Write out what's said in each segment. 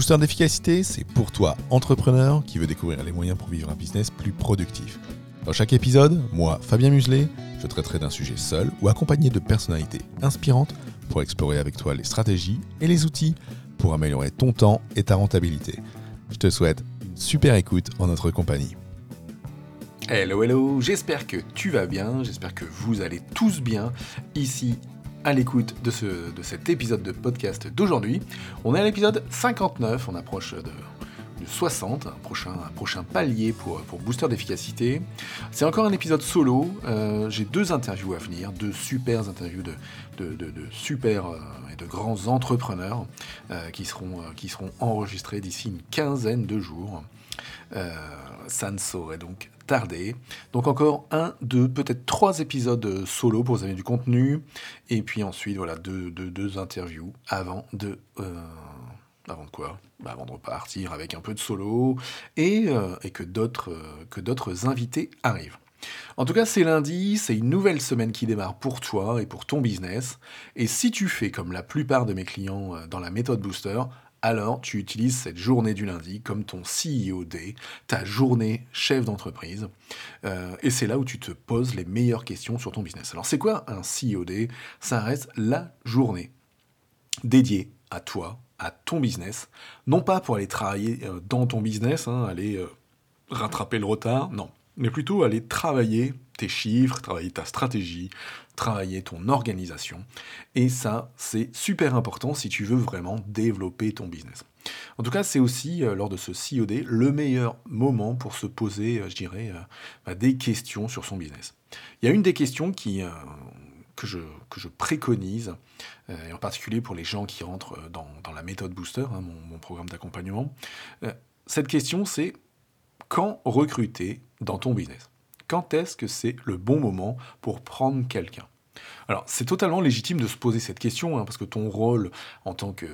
Booster d'efficacité, c'est pour toi, entrepreneur, qui veut découvrir les moyens pour vivre un business plus productif. Dans chaque épisode, moi, Fabien Muselet, je traiterai d'un sujet seul ou accompagné de personnalités inspirantes pour explorer avec toi les stratégies et les outils pour améliorer ton temps et ta rentabilité. Je te souhaite une super écoute en notre compagnie. Hello, hello, j'espère que tu vas bien, j'espère que vous allez tous bien ici à l'écoute de, ce, de cet épisode de podcast d'aujourd'hui. On est à l'épisode 59, on approche de, 60, un prochain, un prochain palier pour, pour Booster d'efficacité. C'est encore un épisode solo, euh, j'ai deux interviews à venir, deux super interviews de, de, de, super euh, et de grands entrepreneurs euh, qui, seront, qui seront enregistrés d'ici une quinzaine de jours. ça ne saurait donc tarder. Donc encore un, deux, peut-être trois épisodes solo pour vous avez du contenu. Et puis ensuite, voilà, deux, deux, interviews avant de... Avant de quoi? Bah Avant de repartir avec un peu de solo et, euh, et que d'autres euh, invités arrivent. En tout cas, c'est lundi, c'est une nouvelle semaine qui démarre pour toi et pour ton business. Et si tu fais comme la plupart de mes clients euh, dans la méthode Booster, alors tu utilises cette journée du lundi comme ton CEO Day, ta journée chef d'entreprise. et c'est là où tu te poses les meilleures questions sur ton business. Alors c'est quoi un CEO Ça reste la journée dédiée à toi, à ton business, non pas pour aller travailler euh, dans ton business, hein, aller euh, rattraper le retard, non, mais plutôt aller travailler chiffres, travailler ta stratégie, travailler ton organisation. Et ça, c'est super important si tu veux vraiment développer ton business. En tout cas, c'est aussi, euh, lors de ce COD, le meilleur moment pour se poser, je dirais, bah, des questions sur son business. Il y a une des questions que je, préconise, euh, et en particulier pour les gens qui rentrent euh, dans, la méthode Booster, hein, mon, programme d'accompagnement. Euh, cette question, c'est quand recruter dans ton business? Quand est-ce que c'est le bon moment pour prendre quelqu'un? Alors, c'est totalement légitime de se poser cette question, hein, parce que ton rôle en tant que,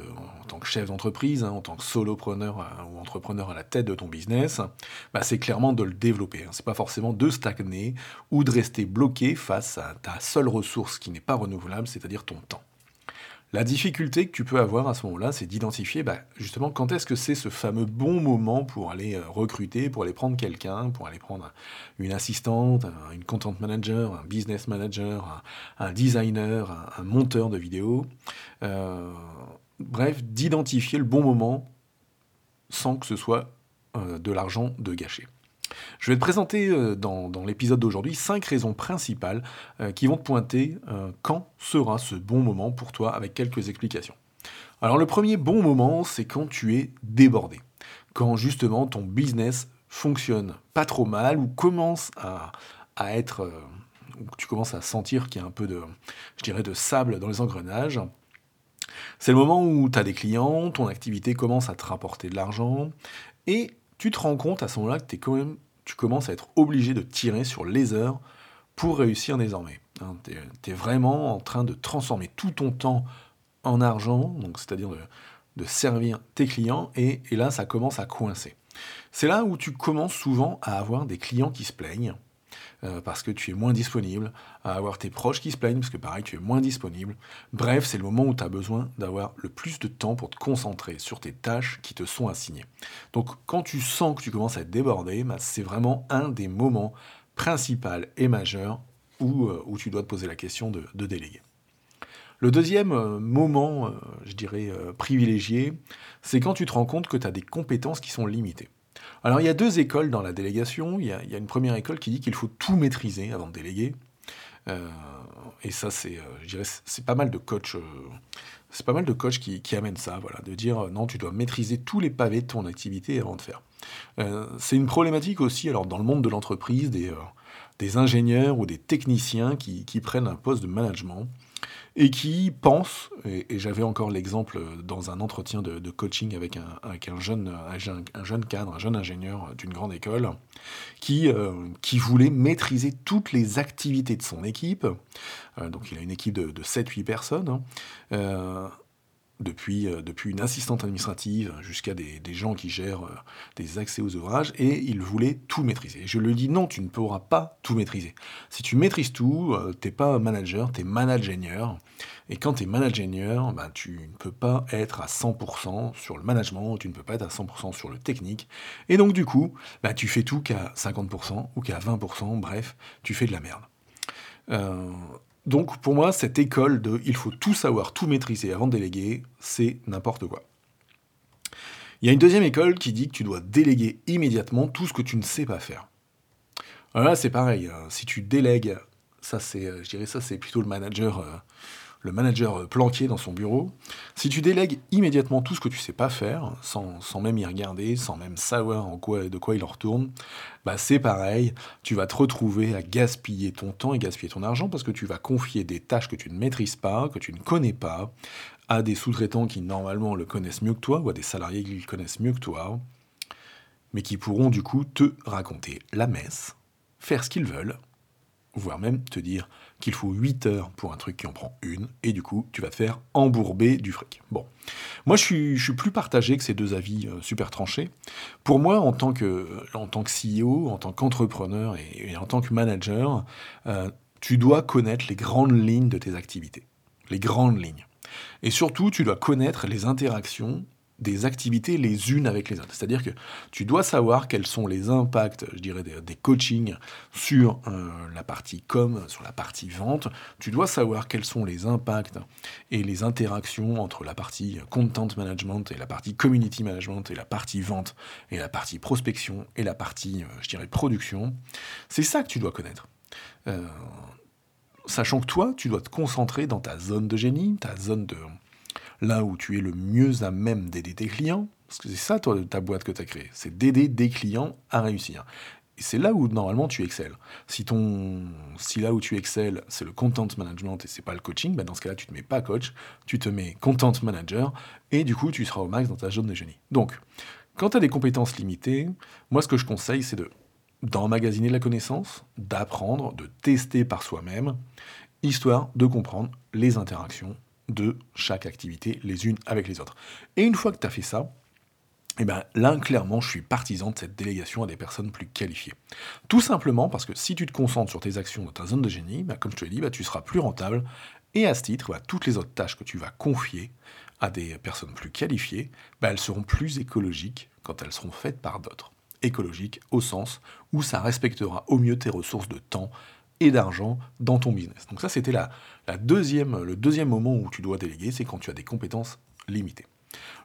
chef d'entreprise, hein, en tant que solopreneur euh, ou entrepreneur à la tête de ton business, bah, c'est clairement de le développer. Hein. C'est pas forcément de stagner ou de rester bloqué face à ta seule ressource qui n'est pas renouvelable, c'est-à-dire ton temps. La difficulté que tu peux avoir à ce moment-là, c'est d'identifier bah, justement quand est-ce que c'est ce fameux bon moment pour aller euh, recruter, pour aller prendre quelqu'un, pour aller prendre une assistante, une content manager, un business manager, un, designer, un, monteur de vidéos. Euh, bref, d'identifier le bon moment sans que ce soit euh, de l'argent de gâcher. Je vais te présenter euh, dans, l'épisode d'aujourd'hui cinq raisons principales euh, qui vont te pointer euh, quand sera ce bon moment pour toi avec quelques explications. Alors le premier bon moment, c'est quand tu es débordé, quand justement ton business fonctionne pas trop mal ou commence à, être, tu commences à sentir qu'il y a un peu de, je de sable dans les engrenages. C'est le moment où tu as des clients, ton activité commence à te rapporter de l'argent et tu te rends compte à ce moment-là que es quand même, tu commences à être obligé de tirer sur les heures pour réussir désormais. Hein, tu es, vraiment en train de transformer tout ton temps en argent, c'est-à-dire de, servir tes clients, et là, ça commence à coincer. C'est là où tu commences souvent à avoir des clients qui se plaignent, euh, parce que tu es moins disponible, à avoir tes proches qui se plaignent parce que pareil, tu es moins disponible. Bref, c'est le moment où tu as besoin d'avoir le plus de temps pour te concentrer sur tes tâches qui te sont assignées. Donc quand tu sens que tu commences à être débordé, bah, c'est vraiment un des moments principaux et majeurs où, euh, où, tu dois te poser la question de, déléguer. Le deuxième euh, moment, je dirais, privilégié, c'est quand tu te rends compte que tu as des compétences qui sont limitées. Alors il y a deux écoles dans la délégation. Il y a, une première école qui dit qu'il faut tout maîtriser avant de déléguer. Euh, et ça, c'est, euh, dirais, c'est pas mal de coachs. Euh, c'est pas mal de coachs qui, amènent ça, voilà, de dire non, tu dois maîtriser tous les pavés de ton activité avant de faire. c'est une problématique aussi, alors dans le monde de l'entreprise, des, des ingénieurs ou des techniciens qui, prennent un poste de management et qui pense, et, j'avais encore l'exemple dans un entretien de, coaching avec, un, jeune, un, jeune, cadre, un jeune ingénieur d'une grande école, qui, euh, voulait maîtriser toutes les activités de son équipe. Euh, donc il a une équipe de, 7-8 personnes. Hein. Depuis, euh, depuis une assistante administrative jusqu'à des, des gens qui gèrent euh, des accès aux ouvrages, et il voulait tout maîtriser. Je lui dis non, tu ne pourras pas tout maîtriser. Si tu maîtrises tout, euh, t'es pas manager, t'es managenieur. Et quand t'es manager, ben, tu ne peux pas être à 100% sur le management, tu ne peux pas être à 100% sur le technique. Et donc du coup, ben, tu fais tout qu'à 50% ou qu'à 20%, bref, tu fais de la merde. Donc pour moi, cette école de il faut tout savoir, tout maîtriser avant de déléguer, c'est n'importe quoi. Il y a une deuxième école qui dit que tu dois déléguer immédiatement tout ce que tu ne sais pas faire. Alors là, c'est pareil. hein. Si tu délègues, ça c'est, euh, je dirais ça, c'est plutôt le manager, euh, le manager planqué dans son bureau. Si tu délègues immédiatement tout ce que tu sais pas faire, sans, sans même y regarder, sans même savoir en quoi, de quoi il en retourne, bah c'est pareil. Tu vas te retrouver à gaspiller ton temps et gaspiller ton argent parce que tu vas confier des tâches que tu ne maîtrises pas, que tu ne connais pas, à des sous-traitants qui normalement le connaissent mieux que toi ou à des salariés qui le connaissent mieux que toi, mais qui pourront du coup te raconter la messe, faire ce qu'ils veulent, voire même te dire qu'il faut 8 heures pour un truc qui en prend une, et du coup, tu vas te faire embourber du fric. Bon. Moi, je suis, plus partagé que ces deux avis euh, super tranchés. Pour moi, en tant que, en tant que CEO, en tant qu'entrepreneur et, et en tant que manager, euh, tu dois connaître les grandes lignes de tes activités. Les grandes lignes. Et surtout, tu dois connaître les interactions des activités les unes avec les autres. C'est-à-dire que tu dois savoir quels sont les impacts, je dirais, des, coachings sur euh, la partie com, sur la partie vente. Tu dois savoir quels sont les impacts et les interactions entre la partie content management et la partie community management et la partie vente et la partie prospection et la partie, euh, je dirais, production. C'est ça que tu dois connaître. Euh, sachant que toi, tu dois te concentrer dans ta zone de génie, ta zone de là où tu es le mieux à même d'aider tes clients, parce que c'est ça toi, ta boîte que tu as créée, c'est d'aider des clients à réussir. Et c'est là où normalement tu excelles. Si, ton, si là où tu excelles, c'est le content management et c'est pas le coaching, bah dans ce cas-là, tu te mets pas coach, tu te mets content manager, et du coup, tu seras au max dans ta zone de génie. Donc, quand tu as des compétences limitées, moi, ce que je conseille, c'est de d'emmagasiner de la connaissance, d'apprendre, de tester par soi-même, histoire de comprendre les interactions de chaque activité les unes avec les autres. Et une fois que tu as fait ça, et ben là, clairement, je suis partisan de cette délégation à des personnes plus qualifiées. Tout simplement parce que si tu te concentres sur tes actions dans ta zone de génie, ben, comme je te l'ai dit, ben, tu seras plus rentable. Et à ce titre, ben, toutes les autres tâches que tu vas confier à des personnes plus qualifiées, elles seront plus écologiques quand elles seront faites par d'autres. Écologiques au sens où ça respectera au mieux tes ressources de temps et d'argent dans ton business. Donc ça, c'était la, deuxième, le deuxième moment où tu dois déléguer, c'est quand tu as des compétences limitées.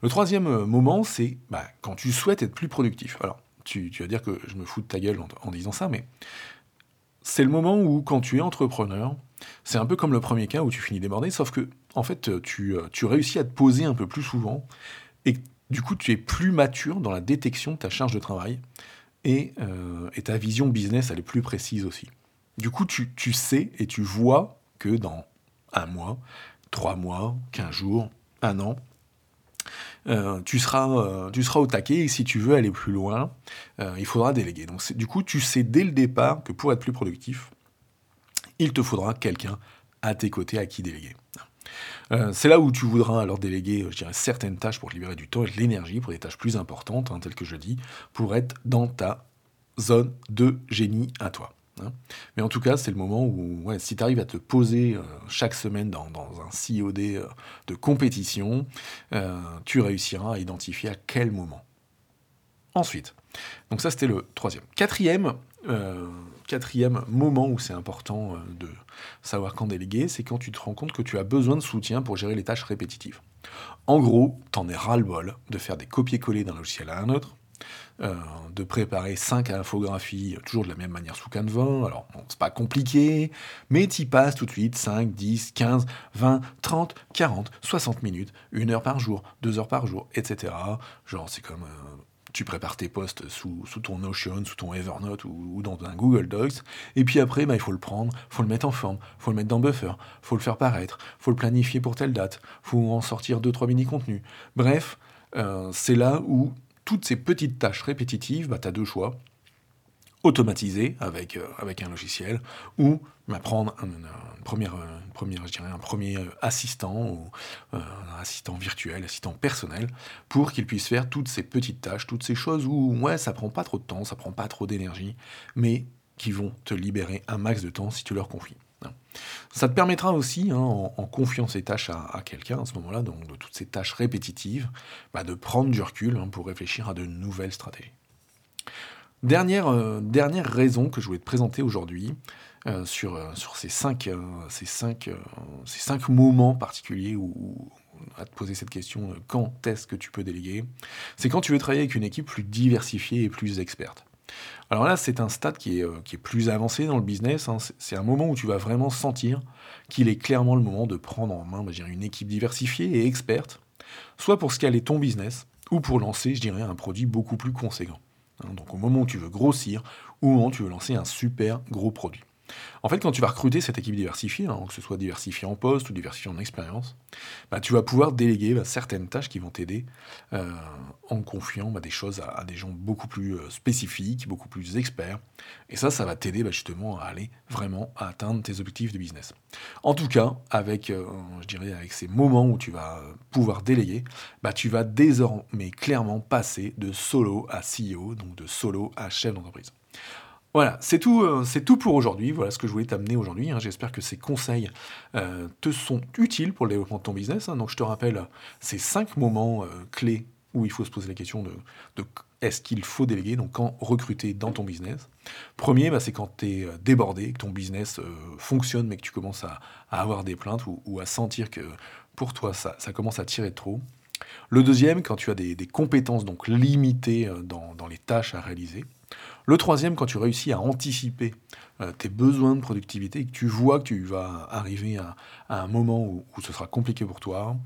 Le troisième euh, moment, c'est bah, quand tu souhaites être plus productif. Alors, tu, vas dire que je me fous de ta gueule en, disant ça, mais c'est le moment où, quand tu es entrepreneur, c'est un peu comme le premier cas où tu finis débordé, sauf que, en fait, tu, tu réussis à te poser un peu plus souvent, et du coup, tu es plus mature dans la détection de ta charge de travail, et, euh, et ta vision business, elle est plus précise aussi. Du coup, tu, sais et tu vois que dans un mois, trois mois, quinze jours, un an, euh, tu, seras, euh, tu seras au taquet et si tu veux aller plus loin, euh, il faudra déléguer. Donc du coup, tu sais dès le départ que pour être plus productif, il te faudra quelqu'un à tes côtés à qui déléguer. C'est là où tu voudras alors déléguer, je certaines tâches pour te libérer du temps et de l'énergie pour des tâches plus importantes, hein, telles que je dis, pour être dans ta zone de génie à toi. Hein. Mais en tout cas, c'est le moment où, si tu arrives à te poser euh, chaque semaine dans, un COD euh, de compétition, euh, tu réussiras à identifier à quel moment. Ensuite, donc ça c'était le troisième. Quatrième, quatrième moment où c'est important de savoir quand déléguer, c'est quand tu te rends compte que tu as besoin de soutien pour gérer les tâches répétitives. En gros, t'en es ras-le-bol de faire des copier-coller d'un logiciel à un autre, euh, de préparer 5 infographies toujours de la même manière sous Canva. Alors, bon, c'est pas compliqué, mais t'y passes tout de suite 5, 10, 15, 20, 30, 40, 60 minutes, une heure par jour, deux heures par jour, etc. Genre, c'est comme euh, tu prépares tes posts sous, sous, ton Notion, sous ton Evernote ou, dans un Google Docs, et puis après, bah, il faut le prendre, faut le mettre en forme, faut le mettre dans Buffer, faut le faire paraître, faut le planifier pour telle date, faut en sortir 2-3 mini-contenus. Bref, euh, c'est là où toutes ces petites tâches répétitives, bah, tu as deux choix. automatisé avec, euh, un logiciel ou prendre un, première, je dirais un premier assistant ou un assistant virtuel, assistant personnel pour qu'il puisse faire toutes ces petites tâches, toutes ces choses où ouais ça prend pas trop de temps, ça prend pas trop d'énergie, mais qui vont te libérer un max de temps si tu leur confies. Ça te permettra aussi, hein, en, confiant ces tâches à, quelqu'un à ce moment-là, donc de toutes ces tâches répétitives, bah, de prendre du recul hein, pour réfléchir à de nouvelles stratégies. Dernière, euh, dernière raison que je voulais te présenter aujourd'hui euh, sur, euh, sur ces, cinq, ces, moments particuliers où, à te poser cette question quand est-ce que tu peux déléguer, c'est quand tu veux travailler avec une équipe plus diversifiée et plus experte. Alors là, c'est un stade qui est, euh, plus avancé dans le business. Hein. C'est un moment où tu vas vraiment sentir qu'il est clairement le moment de prendre en main bah, une équipe diversifiée et experte, soit pour scaler ton business, ou pour lancer, je dirais, un produit beaucoup plus conséquent. Hein. Donc au moment où tu veux grossir, ou au moment où tu veux lancer un super gros produit. En fait, quand tu vas recruter cette équipe diversifiée, hein, que ce soit diversifiée en poste ou diversifiée en expérience, bah, tu vas pouvoir déléguer bah, certaines tâches qui vont t'aider euh, en confiant bah, des choses à, des gens beaucoup plus euh, spécifiques, beaucoup plus experts. Et ça, ça va t'aider justement à aller vraiment atteindre tes objectifs de business. En tout cas, avec, euh, avec ces moments où tu vas pouvoir déléguer, tu vas désormais clairement passer de solo à CEO, donc de solo à chef d'entreprise. Voilà, c'est tout, euh, c'est tout pour aujourd'hui. Voilà ce que je voulais t'amener aujourd'hui. Hein. J'espère que ces conseils euh, te sont utiles pour le développement de ton business. Hein. Donc je te rappelle ces cinq moments euh, clés où il faut se poser la question de, est-ce qu'il faut déléguer, donc quand recruter dans ton business. Premier, bah, c'est quand tu es débordé, que ton business fonctionne, mais que tu commences à, avoir des plaintes ou, à sentir que pour toi, ça, commence à tirer trop. Le deuxième, quand tu as des, compétences donc limitées dans les tâches à réaliser. Le troisième, quand tu réussis à anticiper euh, tes besoins de productivité que tu vois que tu vas arriver à, un moment où, ce sera compliqué pour toi.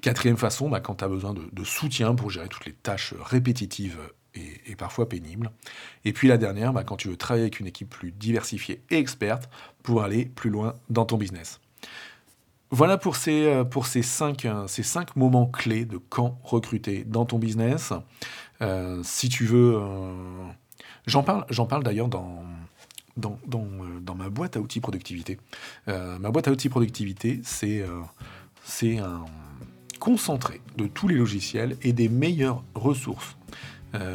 Quatrième façon, bah, quand tu as besoin de, soutien pour gérer toutes les tâches répétitives et, parfois pénibles. Et puis la dernière, bah, quand tu veux travailler avec une équipe plus diversifiée et experte pour aller plus loin dans ton business. Voilà pour ces, euh, euh, ces cinq moments clés de quand recruter dans ton business. si tu veux J'en parle, j'en parle d'ailleurs dans, dans, dans, euh, ma boîte à outils productivité. Euh, ma boîte à outils productivité, c'est euh, un concentré de tous les logiciels et des meilleures ressources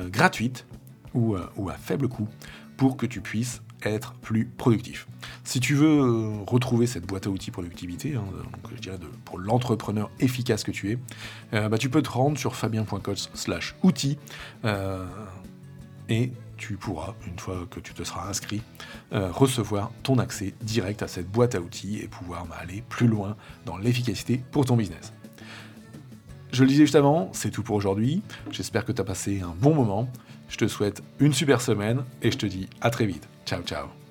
gratuites ou, à faible coût pour que tu puisses être plus productif. Si tu veux retrouver cette boîte à outils productivité, hein, donc je dirais pour l'entrepreneur efficace que tu es, bah, tu peux te rendre sur fabien.com slash outils et tu pourras, une fois que tu te seras inscrit, euh, recevoir ton accès direct à cette boîte à outils et pouvoir bah, aller plus loin dans l'efficacité pour ton business. Je le disais juste avant, c'est tout pour aujourd'hui. J'espère que tu as passé un bon moment. Je te souhaite une super semaine et je te dis à très vite. Ciao ciao